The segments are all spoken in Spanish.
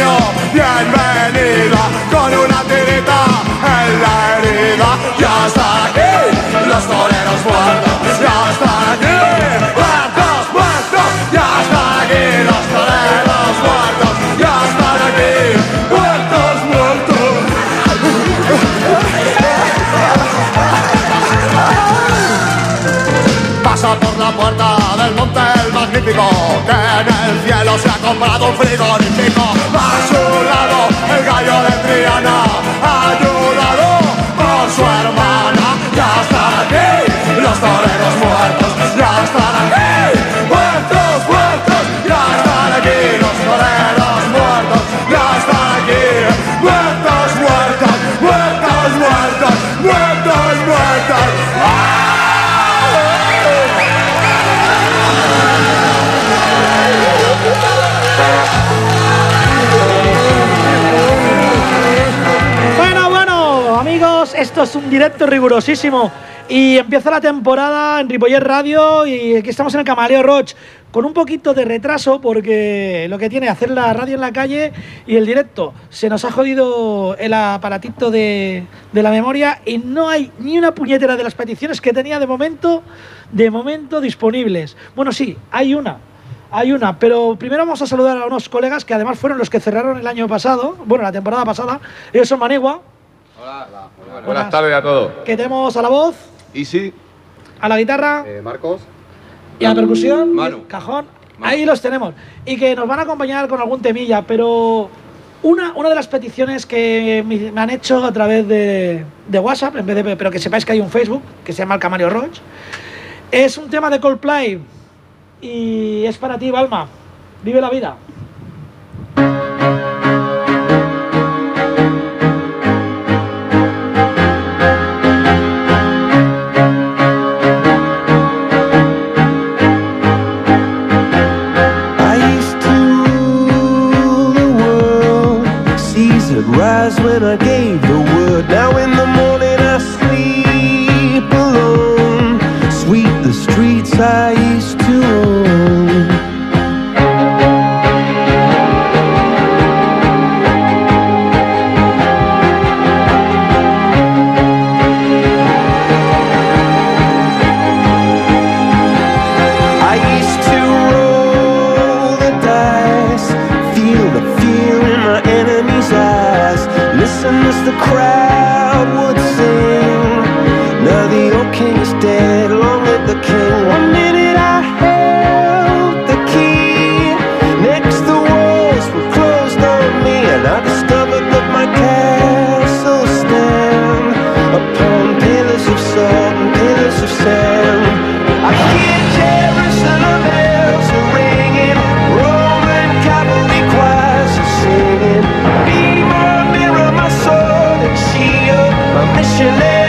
Antonio, bienvenida, con una tirita en la herida. Ya están aquí los toreros muertos, ya están aquí, muertos, muertos, ya están aquí los toreros muertos, ya están aquí, muertos, muertos. Pasa por la puerta del monte el magnífico Que en el cielo se ha comprado un frigorífico A su lado es un directo rigurosísimo. Y empieza la temporada en Ripollet Radio y aquí estamos en el Camaleo Roach con un poquito de retraso porque lo que tiene hacer la radio en la calle y el directo se nos ha jodido el aparatito de, de la memoria y no hay ni una puñetera de las peticiones que tenía de momento, de momento disponibles. Bueno, sí, hay una, hay una, pero primero vamos a saludar a unos colegas que además fueron los que cerraron el año pasado, bueno, la temporada pasada. Ellos son Manegua, Buenas tardes a todos. que tenemos a la voz, Easy, a la guitarra eh, Marcos. y a la percusión, Manu. cajón. Ahí los tenemos. Y que nos van a acompañar con algún temilla, pero una, una de las peticiones que me me han hecho a través de, de WhatsApp, en vez de, pero que sepáis que hay un Facebook que se llama el Camario Roach, es un tema de Coldplay. Y es para ti, Balma. Vive la vida. she.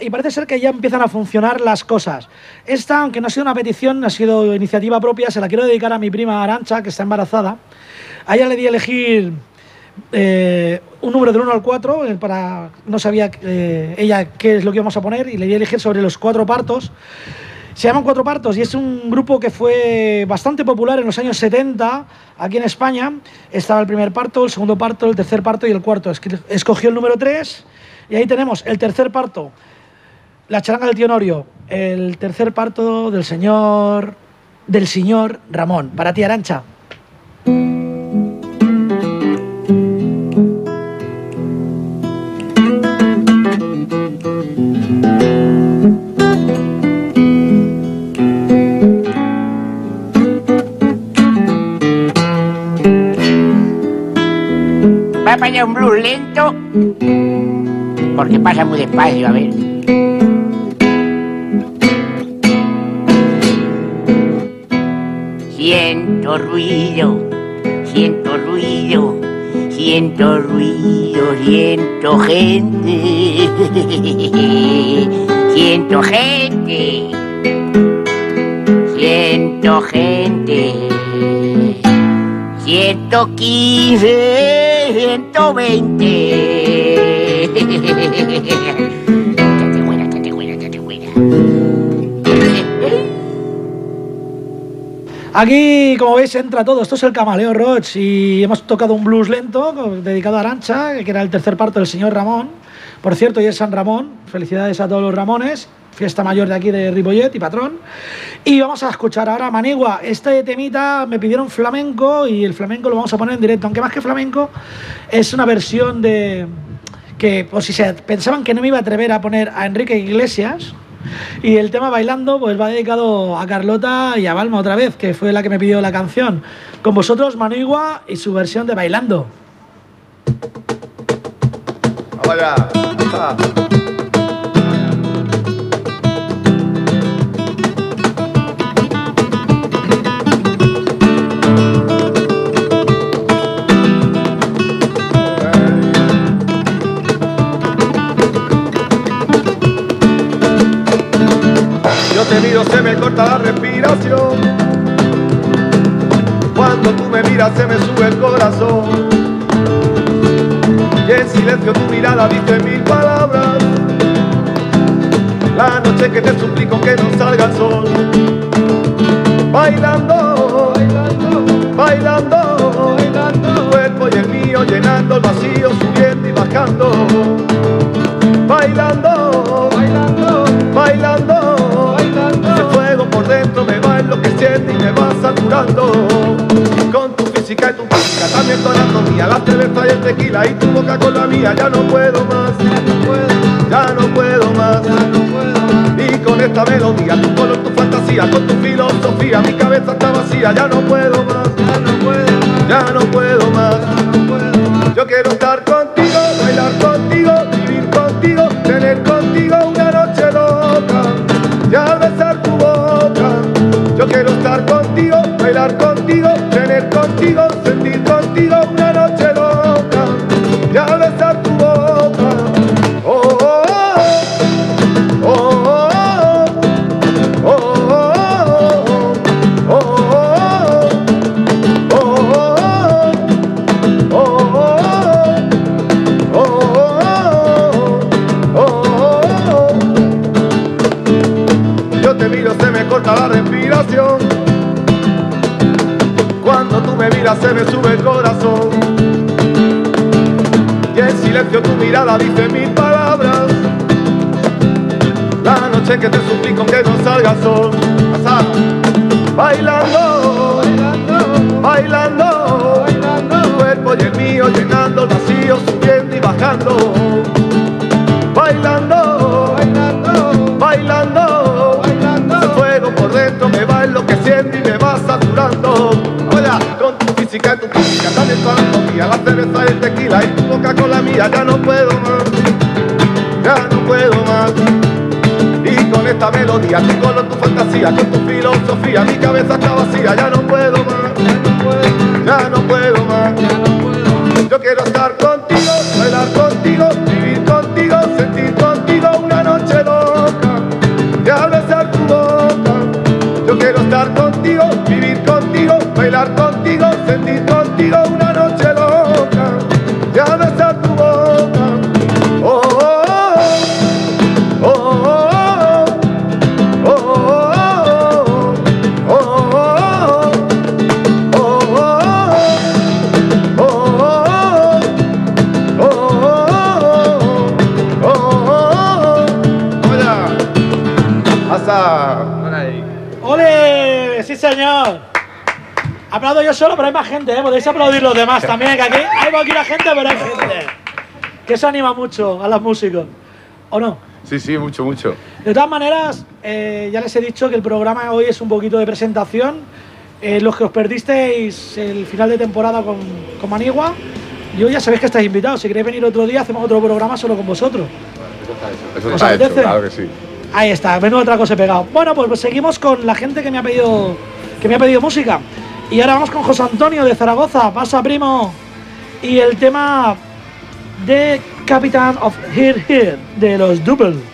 Y parece ser que ya empiezan a funcionar las cosas. Esta, aunque no ha sido una petición, ha sido iniciativa propia, se la quiero dedicar a mi prima Arancha, que está embarazada. A ella le di a elegir eh, un número del 1 al 4, eh, para, no sabía eh, ella qué es lo que íbamos a poner, y le di a elegir sobre los cuatro partos. Se llaman Cuatro Partos y es un grupo que fue bastante popular en los años 70 aquí en España. Estaba el primer parto, el segundo parto, el tercer parto y el cuarto. Escogió el número 3 y ahí tenemos el tercer parto, la charanga del tío Norio, el tercer parto del señor, del señor Ramón. Para ti, Arancha. Va a poner un blues lento porque pasa muy despacio, a ver. Siento ruido, siento ruido, siento ruido, siento gente, siento gente, siento gente. 115, 120. Échate Aquí, como veis, entra todo. Esto es el Camaleo Roach y hemos tocado un blues lento dedicado a Arancha, que era el tercer parto del señor Ramón. Por cierto, hoy es San Ramón. Felicidades a todos los Ramones. Fiesta mayor de aquí de Ripollet y patrón. Y vamos a escuchar ahora Manigua. Este temita me pidieron flamenco y el flamenco lo vamos a poner en directo. Aunque más que flamenco, es una versión de. que, por si se pensaban que no me iba a atrever a poner a Enrique Iglesias, y el tema bailando, pues va dedicado a Carlota y a Balma otra vez, que fue la que me pidió la canción. Con vosotros, Manigua y su versión de Bailando. Se me corta la respiración. Cuando tú me miras, se me sube el corazón. Y en silencio tu mirada dice mil palabras. La noche que te suplico que no salga el sol. Bailando, bailando, bailando, bailando. Tu cuerpo y el mío llenando el vacío, subiendo y bajando. Bailando, y me va saturando. Con tu física y tu física, también tu anatomía, la cerveza y el tequila y tu boca con la mía. Ya no puedo más, ya no puedo, más, ya no puedo más. Y con esta melodía, tu color, tu fantasía, con tu filosofía, mi cabeza está vacía. Ya no puedo más, ya no puedo, ya no puedo más. Yo quiero estar contigo, bailar contigo, solo, pero hay más gente, ¿eh? Podéis aplaudir los demás también, que aquí hay poquita gente, pero hay gente. Que eso anima mucho a los músicos. ¿O no? Sí, sí, mucho, mucho. De todas maneras, eh, ya les he dicho que el programa hoy es un poquito de presentación. Eh, los que os perdisteis el final de temporada con, con Manigua, yo ya sabéis que estáis invitados. Si queréis venir otro día, hacemos otro programa solo con vosotros. Eso ¿Os está hecho, apetece? claro que sí. Ahí está, menudo otra cosa he pegado. Bueno, pues, pues seguimos con la gente que me ha pedido que me ha pedido música. Y ahora vamos con José Antonio de Zaragoza. Pasa, primo. Y el tema de Captain of Here Here de los Double.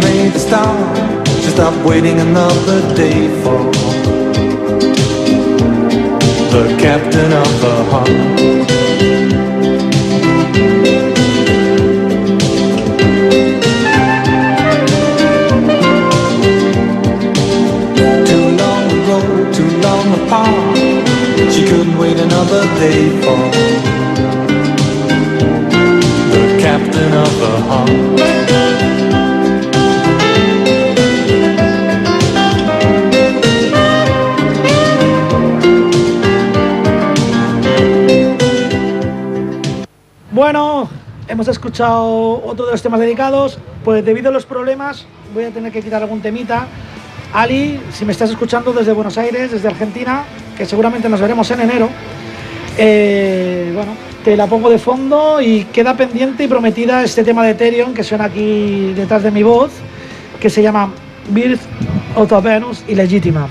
Made a stop. She stopped waiting another day for the captain of her heart. Too long ago, too long apart. She couldn't wait another day for the captain of her heart. Hemos escuchado otro de los temas dedicados. Pues debido a los problemas, voy a tener que quitar algún temita. Ali, si me estás escuchando desde Buenos Aires, desde Argentina, que seguramente nos veremos en enero, eh, bueno, te la pongo de fondo y queda pendiente y prometida este tema de Ethereum que suena aquí detrás de mi voz, que se llama Birth of Venus Illegítima.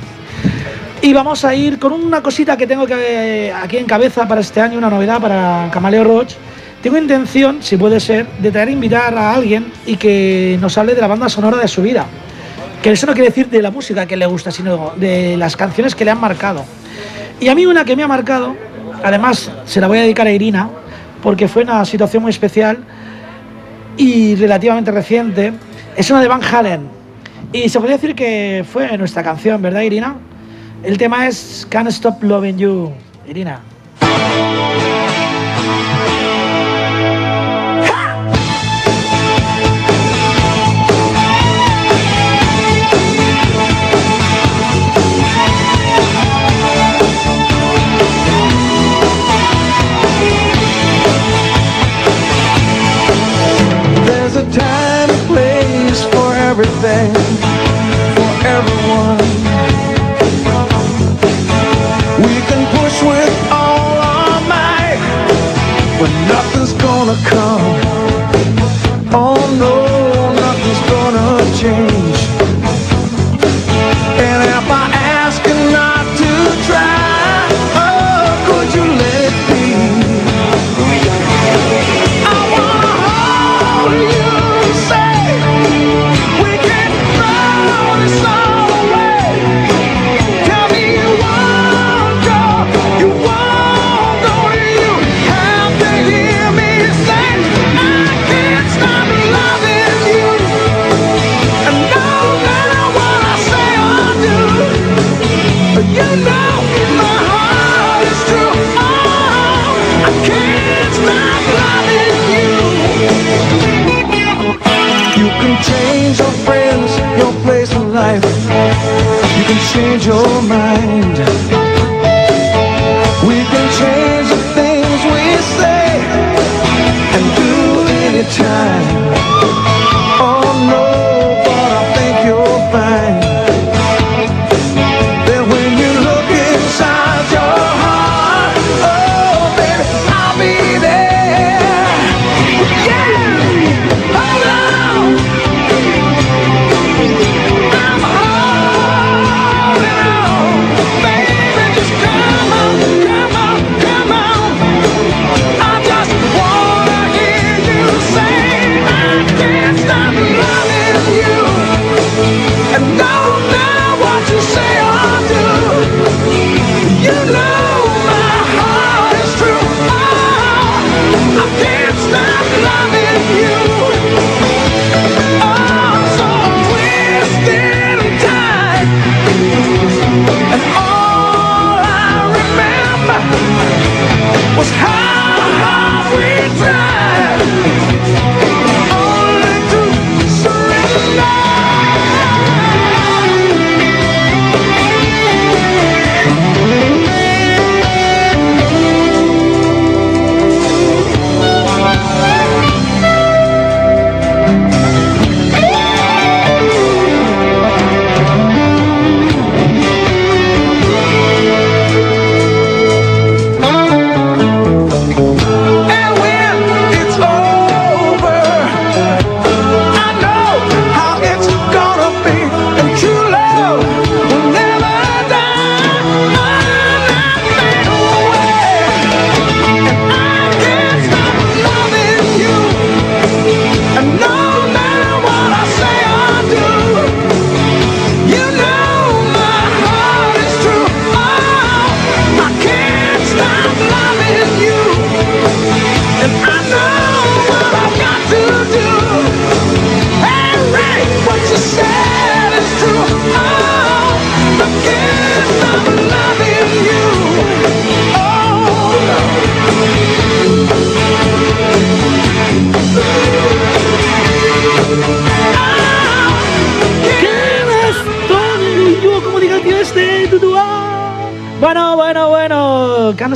Y vamos a ir con una cosita que tengo que aquí en cabeza para este año, una novedad para Camaleo Roach. Tengo intención, si puede ser, de traer a invitar a alguien y que nos hable de la banda sonora de su vida. Que eso no quiere decir de la música que le gusta, sino de las canciones que le han marcado. Y a mí una que me ha marcado, además se la voy a dedicar a Irina, porque fue una situación muy especial y relativamente reciente, es una de Van Halen. Y se podría decir que fue nuestra canción, ¿verdad, Irina? El tema es Can't Stop Loving You. Irina.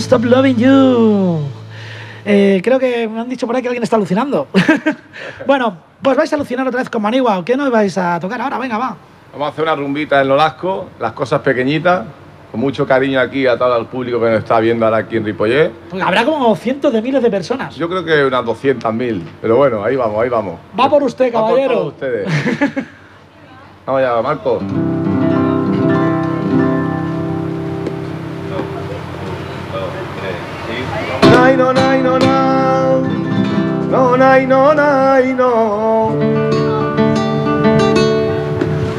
Stop loving you. Eh, creo que me han dicho por ahí que alguien está alucinando. bueno, pues vais a alucinar otra vez con Manigua. ¿Qué nos vais a tocar ahora? Venga, va. Vamos a hacer una rumbita en Lolasco, las cosas pequeñitas, con mucho cariño aquí a todo el público que nos está viendo ahora aquí en Ripollet. Pues habrá como cientos de miles de personas. Yo creo que unas 200.000, pero bueno, ahí vamos, ahí vamos. Va por usted, Va por caballero. todos ustedes. vamos allá, Marco. Nay, no, nay, no, no. No, nay, no, nay, no.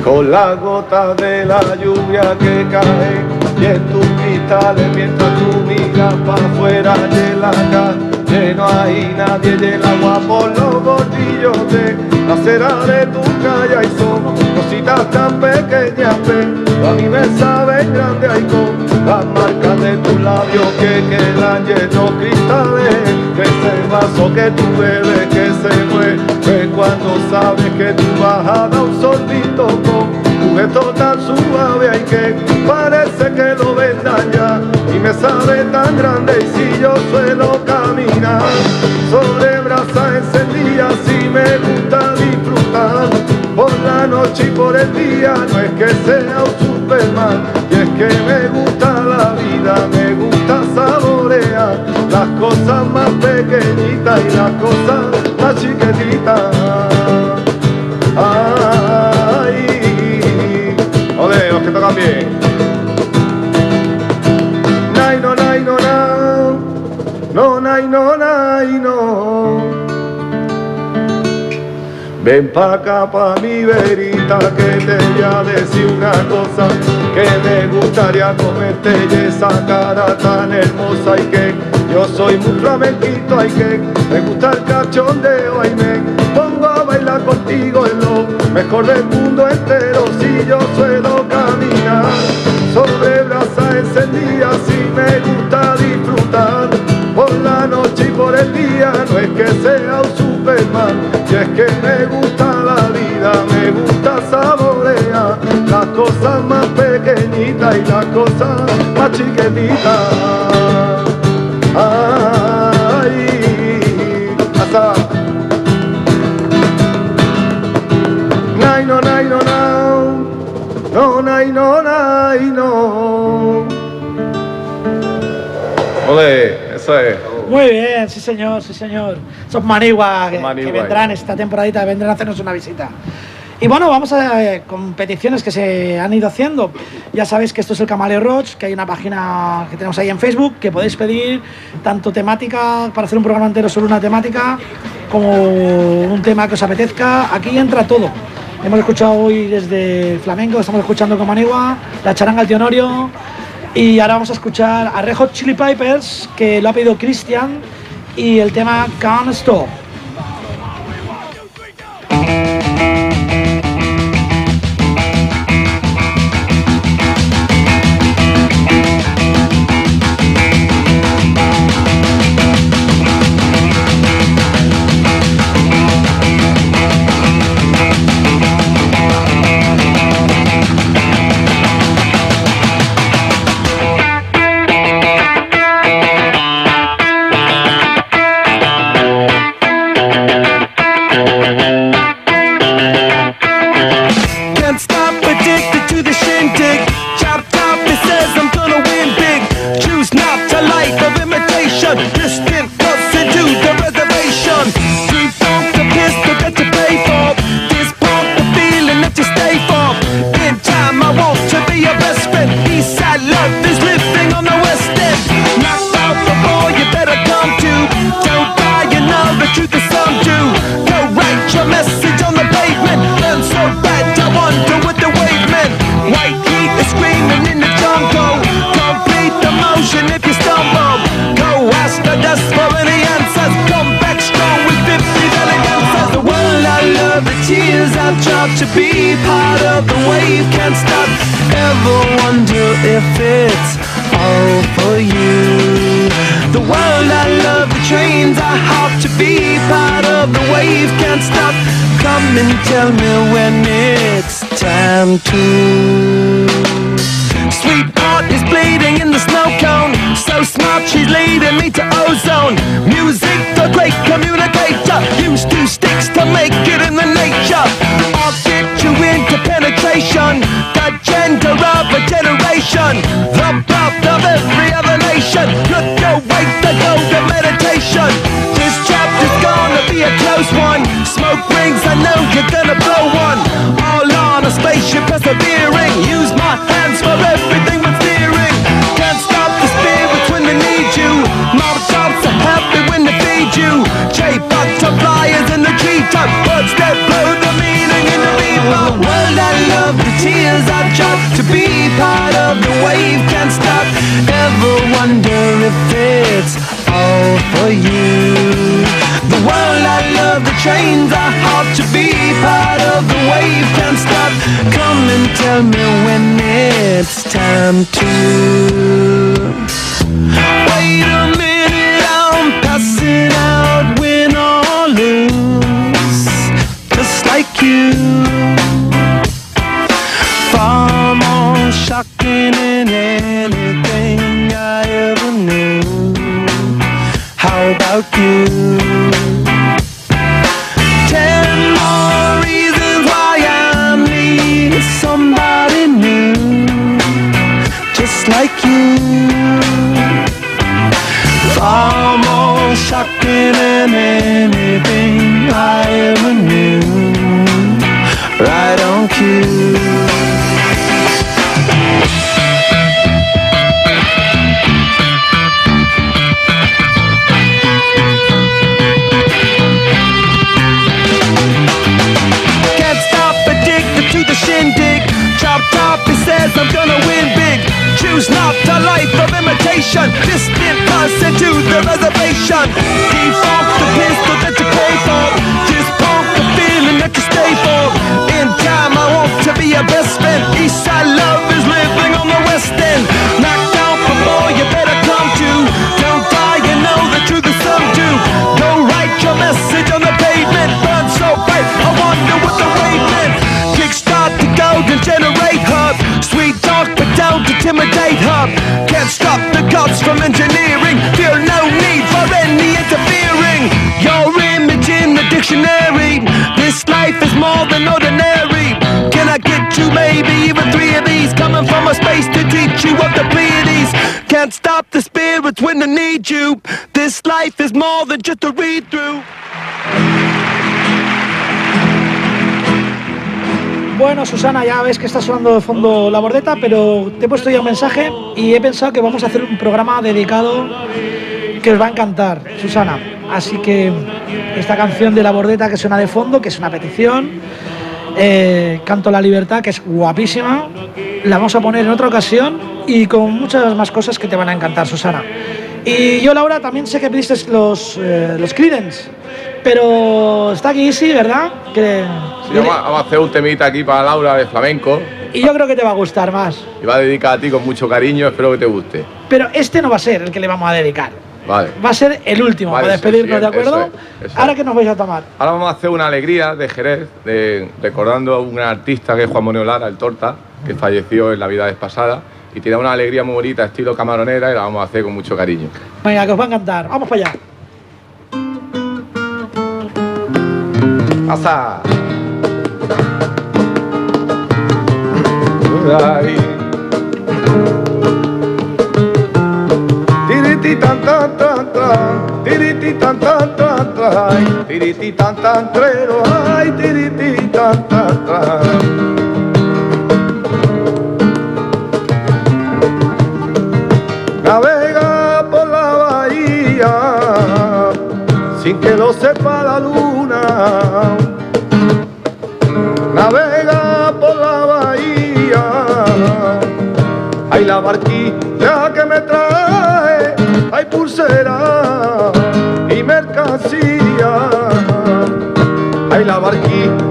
Con la gota de la lluvia que cae y en tus cristales mientras tú miras para afuera de la calle no hay nadie y el agua por los bordillos de la acera de tu calle y son cositas tan pequeñas pero a mí me saben grande y con las marcas de tus labios que quedan llenos cristales ese vaso que tú bebes que se mueve cuando sabes que tú vas a dar un sorbito con tu gesto tan suave y que parece que lo vendan ya y me sabe tan grande y si yo suelo caminar sobre brasas encendidas y me gusta disfrutar por la noche y por el día no es que sea un superman y es que me gusta la vida me gusta saborear las cosas más pequeñitas y las cosas más chiquititas Ay, ole, los que tocan bien. Ven pa' acá pa' mi verita que te voy a decir una cosa que me gustaría comerte y esa cara tan hermosa y que yo soy muy flamenquito y que me gusta el cachondeo y me pongo a bailar contigo en lo mejor del mundo entero si yo suelo caminar sobre brasas encendidas y me gusta no es que sea un superman y es que me gusta la vida me gusta saborear las cosas más pequeñitas y las cosas más chiquititas ay hasta Nay, no, nay, no, no. No, nay, no, nay, no. Ole, eso es. Muy bien, sí señor, sí señor. Son Manigua que, vendrán esta temporadita, vendrán a hacernos una visita. Y bueno, vamos a eh, con peticiones que se han ido haciendo. Ya sabéis que esto es el Camaleo Roach, que hay una página que tenemos ahí en Facebook que podéis pedir tanto temática para hacer un programa entero sobre una temática como un tema que os apetezca. Aquí entra todo. Hemos escuchado hoy desde el flamenco, estamos escuchando con Manigua, la charanga al Tionorio, y ahora vamos a escuchar a Red Hot Chili Pipers, que lo ha pedido Christian, y el tema Can't Stop. World I love, the trains I hop to be part of the wave can't stop. Come and tell me when it's time to. Sweetheart is bleeding in the snow cone. So smart, she's leading me to ozone. Music, the great communicator. Use two sticks to make it in the nature meditation, the gender of a generation, the birth of every other nation. Look away, the golden meditation. This chapter's gonna be a close one. Smoke rings, I know you're gonna blow one. All on a spaceship persevering. Use my hands for everything but steering. Can't stop the spirits when they need you. Mom shops are happy when they feed you. J-bucks to flyers in the G-Top. of the tears I drop To be part of the wave can't stop. Ever wonder if it's all for you? The world I love, the trains I hop To be part of the wave can't stop. Come and tell me when it's time to. Wait a minute, I'm passing out Win or lose, just like you. How about you? Ten more reasons why I need somebody new, just like you. Far more shocking than anything I ever knew. Right on cue. Choose not a life of imitation. Distant person to the reservation. Default the pistol that you crave for. Just pump the feeling that you stay for. In time, I want to be your best friend. Eastside love is living on the west end. Knocked out before you better come to. Don't die, you know the truth is some do. Go write your message on the pavement. Burn so bright, I wonder what the wave meant. Kickstart the golden generate but don't intimidate her. Can't stop the gods from engineering. Feel no need for any interfering. Your image in the dictionary. This life is more than ordinary. Can I get you maybe even three of these? Coming from a space to teach you of the Pleiades. Can't stop the spirits when they need you. This life is more than just a read through. Bueno, Susana, ya ves que está sonando de fondo la bordeta, pero te he puesto ya un mensaje y he pensado que vamos a hacer un programa dedicado que os va a encantar, Susana. Así que esta canción de la bordeta que suena de fondo, que es una petición, eh, Canto la Libertad, que es guapísima, la vamos a poner en otra ocasión y con muchas más cosas que te van a encantar, Susana. Y yo, Laura, también sé que pediste los, eh, los pero está aquí Easy, ¿verdad? Que, Sí, vamos, a, vamos a hacer un temita aquí para Laura de flamenco. y yo creo que te va a gustar más. Y va a dedicar a ti con mucho cariño, espero que te guste. Pero este no va a ser el que le vamos a dedicar. Vale. Va a ser el último Vale, para sí, despedirnos, sí, ¿de acuerdo? eso es, eso Ahora que nos vais a tomar. Ahora vamos a hacer una alegría de Jerez, de- recordando a un gran artista que es Juan Manuel Lara, el Torta, que falleció en la vida pasada. Y tiene una alegría muy bonita, estilo camaronera, y la vamos a hacer con mucho cariño. Venga, que os va a encantar. Vamos para allá. ¡Pasa! Ay. Tiriti tan tan tan tan, tiriti tan tan tan tan, tan tan ay, tiriti tan tan tan. Navega por la bahía sin que lo sepa la luna. Ay, la barquilla que me trae, hay pulsera y mercancía. Ay, la barquilla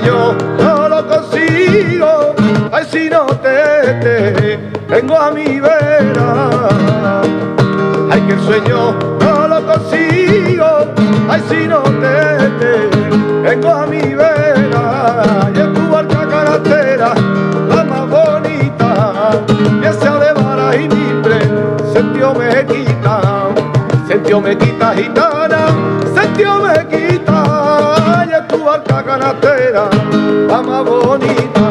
que no lo consigo, ay si no te, te tengo a mi vera. Ay, que el sueño no lo consigo, ay, si no te tengo a mi vera. Y en tu barca carretera, la más bonita, que sea de vara y libre, sentió me quita, sentió me quita gitana, sentió me quita, carretera, la más bonita.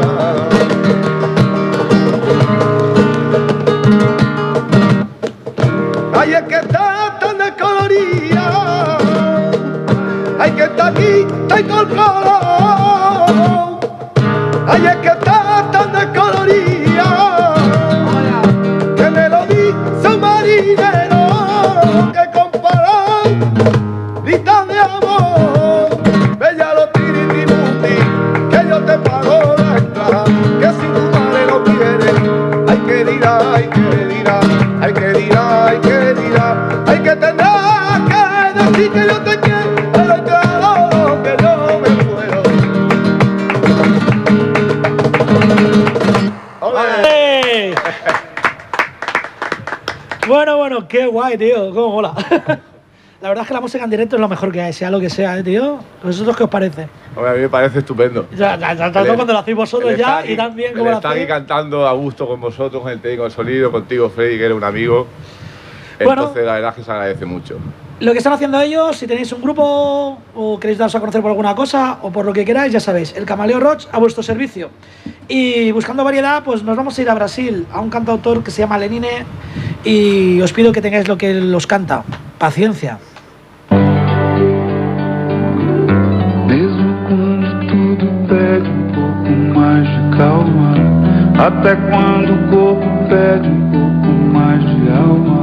Ay, es que está tan descolorida. Ay, que está aquí, está en Bueno, bueno, qué guay, tío. Cómo mola. La verdad es que la música en directo es lo mejor que hay, sea lo que sea, ¿eh, tío. ¿Vosotros qué os parece? Hombre, a mí me parece estupendo. Ya, ya, ya, tanto El- cuando lo hacéis vosotros ya y aquí- tan bien el como lo estar aquí hacéis. cantando a gusto con vosotros, con el técnico de sonido, contigo, Freddy, que eres un amigo. Bueno. Entonces, la verdad es que se agradece mucho. Lo que están haciendo ellos, si tenéis un grupo o queréis daros a conocer por alguna cosa o por lo que queráis, ya sabéis, el Camaleo Roach a vuestro servicio. Y buscando variedad, pues nos vamos a ir a Brasil, a un cantautor que se llama Lenine y os pido que tengáis lo que él os canta. Paciencia. Pede um um de alma.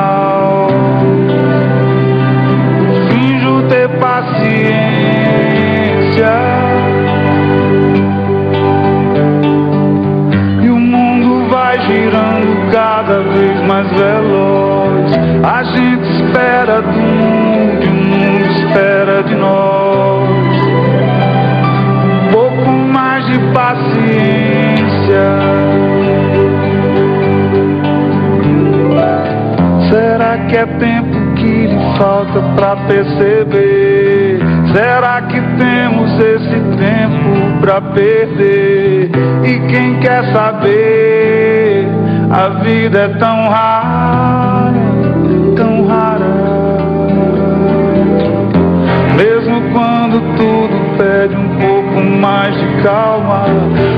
Finjo ter paciência. E o mundo vai girando cada vez mais veloz. A gente espera do mundo o mundo espera de nós. Um pouco mais de paciência. Será que é tempo que lhe falta pra perceber? Será que temos esse tempo pra perder? E quem quer saber? A vida é tão rara, tão rara. Mesmo quando tudo pede um pouco mais de calma,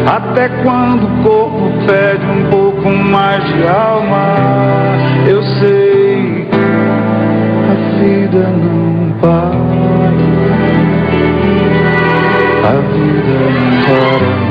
até quando o corpo pede um pouco mais de alma, eu sei, vida não para. A vida não para.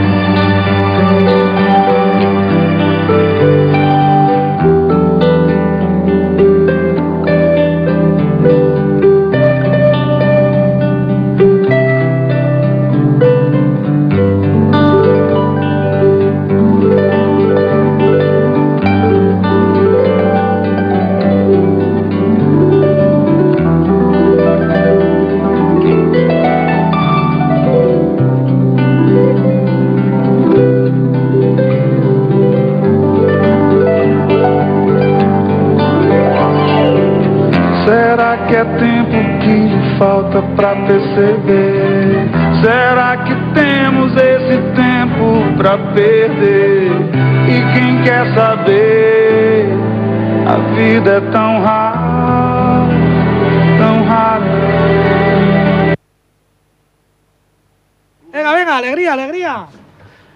Será que é tempo que lhe falta pra perceber? Será que temos esse tempo pra perder? E quem quer saber? A vida é tão rara, tão rara. Venga, venga, alegría, alegría.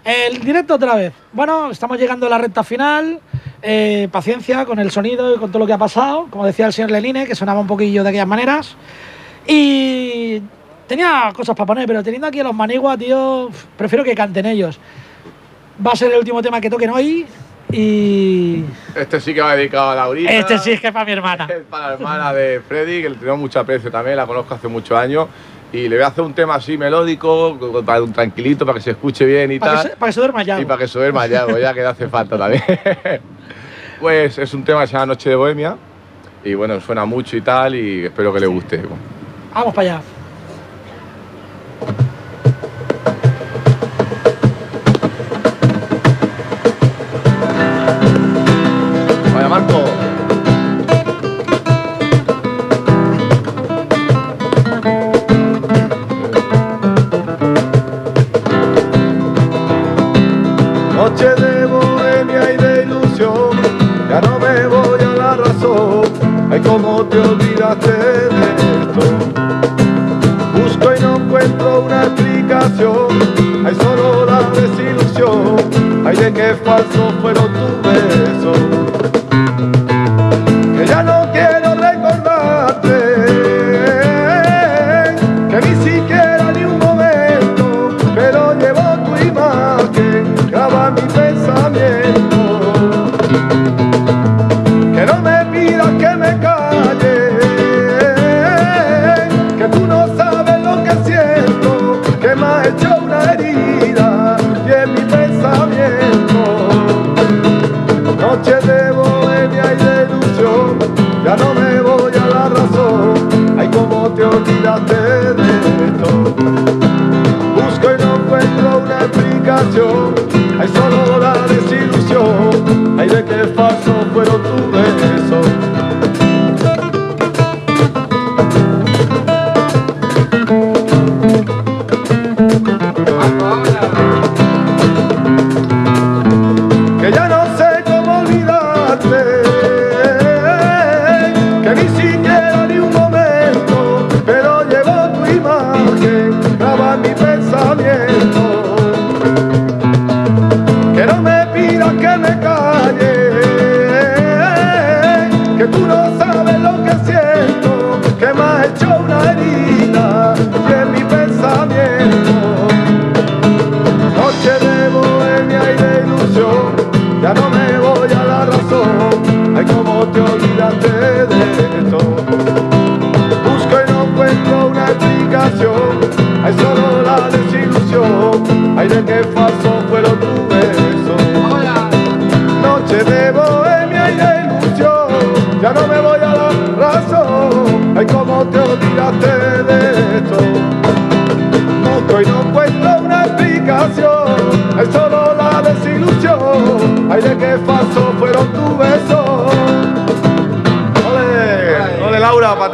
El directo otra vez. Bueno, estamos llegando a la recta final. Eh, paciencia con el sonido y con todo lo que ha pasado. Como decía el señor Leline, que sonaba un poquillo de aquellas maneras. Y tenía cosas para poner, pero teniendo aquí a los Manigua, tío, prefiero que canten ellos. Va a ser el último tema que toquen hoy y. Este sí que va dedicado a Laurita. Este sí es que es para mi hermana. Es para la hermana de Freddy, que le tengo mucho aprecio también, la conozco hace muchos años. Y le voy a hacer un tema así melódico, tranquilito, para que se escuche bien y Para que, tal. se, para que se duerma ya. Y para que se duerma ya, pues ya que le hace falta también. pues es un tema que se llama Noche de Bohemia. Y bueno, suena mucho y tal, y espero que le guste. Vamos para allá. Me voy a la razón. Ay, cómo te olvidaste de esto. Busco y no encuentro una explicación. Hay solo la desilusión. Ay, de qué falso fueron tus besos.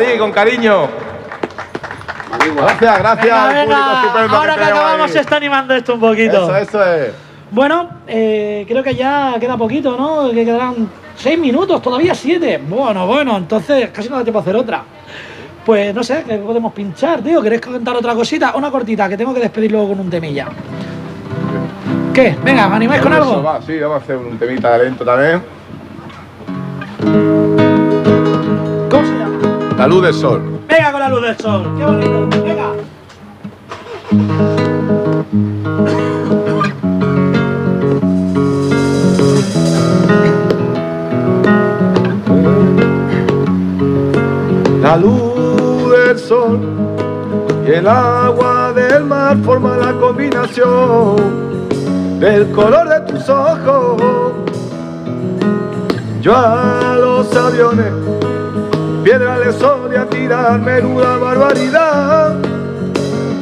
Ti, con cariño. Gracias, gracias. Venga, venga, ahora que tenemos acabamos ahí. se está animando esto un poquito. Eso, eso es. Bueno, eh, creo que ya queda poquito, ¿no? Que quedarán seis minutos, todavía siete. Bueno, bueno, entonces casi no da tiempo a hacer otra. Pues no sé, ¿qué podemos pinchar, tío? ¿Queréis contar otra cosita? Una cortita, que tengo que despedir luego con un temilla. ¿Qué? Venga, ¿me animáis con algo? va, sí, vamos a hacer un temita de lento también. La luz del sol. Venga con la luz del sol. Qué bonito. Venga. La luz del sol y el agua del mar forman la combinación del color de tus ojos. Yo a los aviones, piedra le solía tirar menuda barbaridad.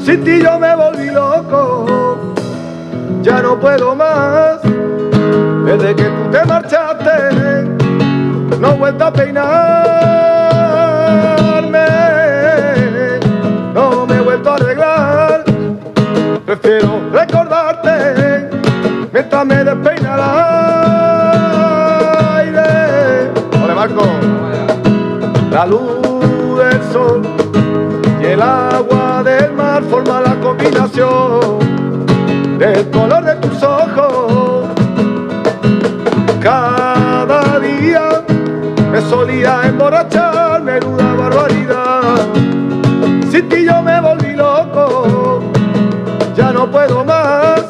Sin ti yo me volví loco, ya no puedo más. Desde que tú te marchaste, no he vuelto a peinarme, La luz del sol y el agua del mar forman la combinación del color de tus ojos. Cada día me solía emborrachar, menuda barbaridad. Sin ti yo me volví loco, ya no puedo más.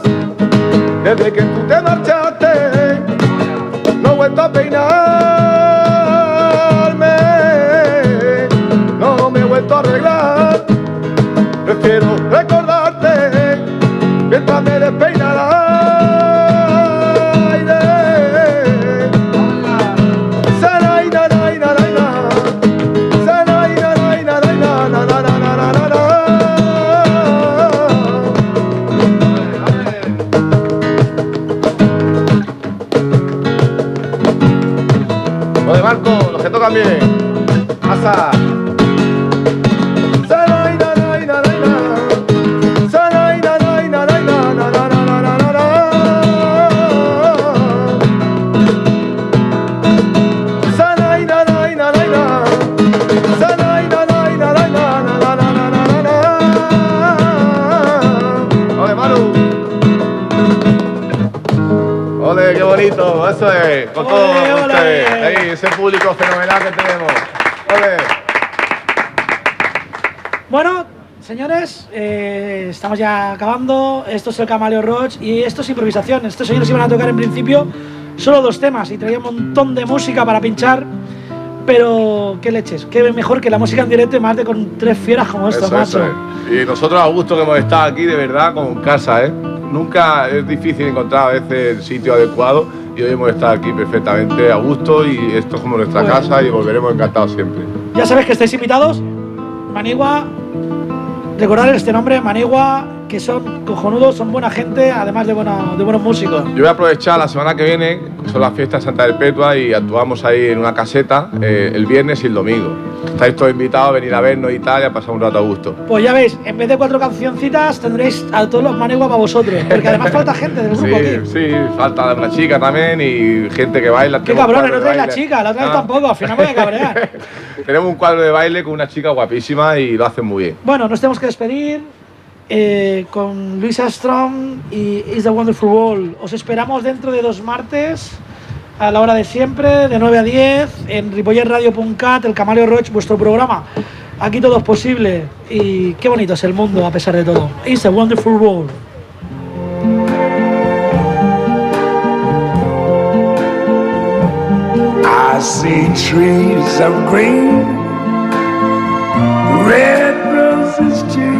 Desde que tú te marchaste. Bonito, eso es, con Ole, todos ustedes. Ahí, ese público fenomenal que tenemos. Ole. Bueno, señores, eh, estamos ya acabando. Esto es el Camaleo Roach y esto es improvisación. Estos señores iban a tocar en principio solo dos temas y traía un montón de música para pinchar. Pero qué leches, qué mejor que la música en directo y más de con tres fieras como estas, macho. es. Y nosotros a gusto que hemos estado aquí, de verdad, como en casa, ¿eh? Nunca es difícil encontrar a veces el sitio adecuado y hoy hemos estado aquí perfectamente a gusto y esto es como nuestra Bueno. casa y volveremos encantados siempre. Ya sabéis que estáis invitados. Manigua, recordar este nombre, Manigua, que son cojonudos, son buena gente, además de, buena- de buenos músicos. Yo voy a aprovechar la semana que viene, son las fiestas de Santa Perpetua, y actuamos ahí en una caseta eh, el viernes y el domingo. Estáis todos invitados a venir a vernos y tal, y a pasar un rato a gusto. Pues ya veis, en vez de cuatro cancioncitas tendréis a todos los Manigua para vosotros, porque además falta gente del grupo Sí, aquí. sí, falta una chica también y gente que baila. Qué cabrones, no traes la chica, la otra vez Ah. tampoco, al final me voy a cabrear. Tenemos un cuadro de baile con una chica guapísima y lo hacen muy bien. Bueno, nos tenemos que despedir eh, con Luisa Strong y Is the Wonderful World. Os esperamos dentro de dos martes a la hora de siempre, de 9 a 10, en ripollerradio.cat, el Camaleo Roach, vuestro programa. Aquí todo es posible y qué bonito es el mundo a pesar de todo. Is a Wonderful World. I see trees of green, red roses too.